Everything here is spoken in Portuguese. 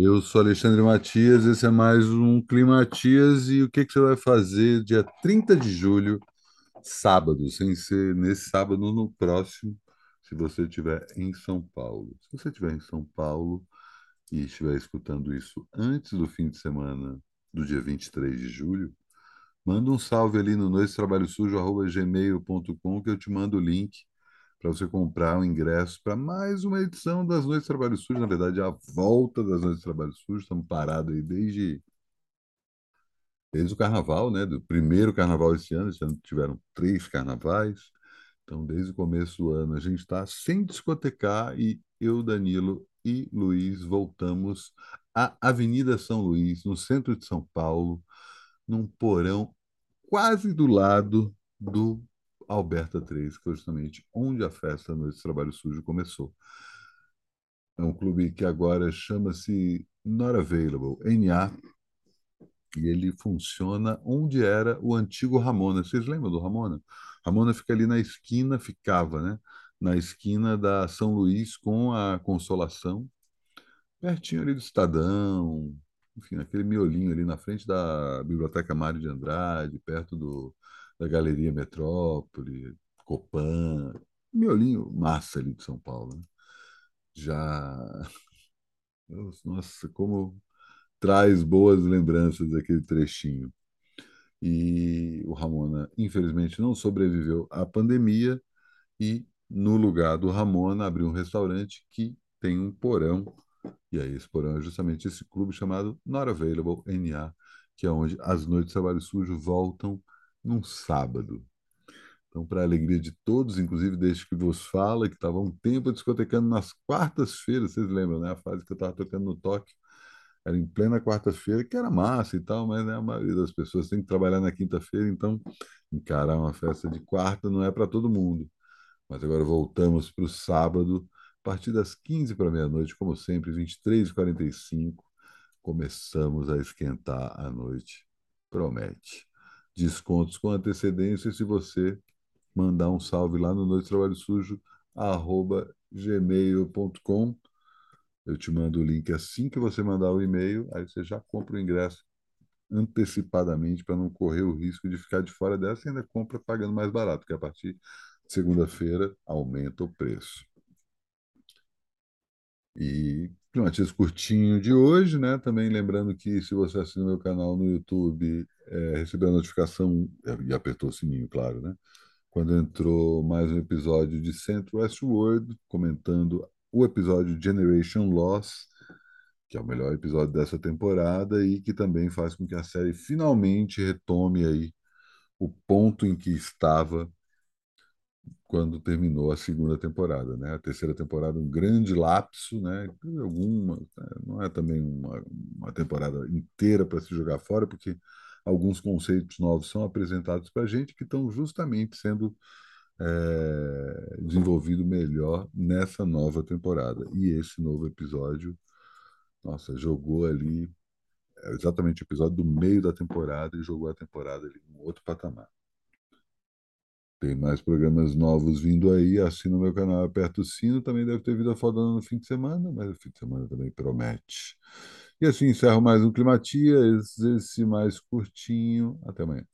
Eu sou Alexandre Matias, esse é mais um Climatias e o que que você vai fazer dia 30 de julho, sábado, sem ser nesse sábado, no próximo, se você estiver em São Paulo. Se você estiver em São Paulo e estiver escutando isso antes do fim de semana do dia 23 de julho, manda um salve ali no noicetrabalhosujo.gmail.com que eu te mando o link para você comprar um ingresso para mais uma edição das Noites de Trabalho Sujo. Na verdade, a volta das Noites de Trabalho Sujo. Estamos parados aí desde, desde o carnaval, né? Do primeiro carnaval esse ano. Esse ano tiveram três carnavais. Então, desde o começo do ano, a gente está sem discotecar e eu, Danilo e Luiz voltamos à Avenida São Luís, no centro de São Paulo, num porão quase do lado do Alberta 3, que foi justamente onde a festa do Trabalho Sujo começou. É um clube que agora chama-se Not Available, NA, e ele funciona onde era o antigo Ramona. Vocês lembram do Ramona? Ramona fica ali na esquina, ficava, né? Na esquina da São Luís com a Consolação, pertinho ali do Estadão, enfim, aquele miolinho ali na frente da Biblioteca Mário de Andrade, perto do, da Galeria Metrópole, Copan, miolinho massa ali de São Paulo. Né? Já. Nossa, como traz boas lembranças daquele trechinho. E o Ramona, infelizmente, não sobreviveu à pandemia e, no lugar do Ramona, abriu um restaurante que tem um porão. E aí, esse porão é justamente esse clube chamado Not Available NA, que é onde as noites de trabalho sujo voltam num sábado. Então, para a alegria de todos, inclusive desde que vos fala, que estava um tempo discotecando nas quartas-feiras, vocês lembram, né? A fase que eu estava tocando no Tóquio, era em plena quarta-feira, que era massa e tal, mas né, a maioria das pessoas tem que trabalhar na quinta-feira, então encarar uma festa de quarta não é para todo mundo. Mas agora voltamos para o sábado, a partir das 15 para meia-noite, como sempre, 23h45, começamos a esquentar a noite. Promete descontos com antecedência se você mandar um salve lá no Noite Trabalho Sujo, arroba gmail.com. Eu te mando o link assim que você mandar o e-mail, aí você já compra o ingresso antecipadamente para não correr o risco de ficar de fora dessa e ainda compra pagando mais barato, porque a partir de segunda-feira aumenta o preço. E Climatias curtinho de hoje, né? Também lembrando que se você assina meu canal no YouTube, é, recebeu a notificação e apertou o sininho, claro, né? Quando entrou mais um episódio de Central Westworld, comentando o episódio Generation Loss, que é o melhor episódio dessa temporada e que também faz com que a série finalmente retome aí o ponto em que estava quando terminou a segunda temporada, né? A terceira temporada um grande lapso, né? Alguma, né? não é também uma, uma temporada inteira para se jogar fora, porque alguns conceitos novos são apresentados para a gente que estão justamente sendo é, desenvolvidos melhor nessa nova temporada. E esse novo episódio, nossa, jogou ali é exatamente o episódio do meio da temporada e jogou a temporada ali em outro patamar. Tem mais programas novos vindo aí. Assina o meu canal, aperta o sino. Também deve ter vida fodona no fim de semana, mas o fim de semana também promete. E assim encerro mais um Climatia, esse mais curtinho. Até amanhã.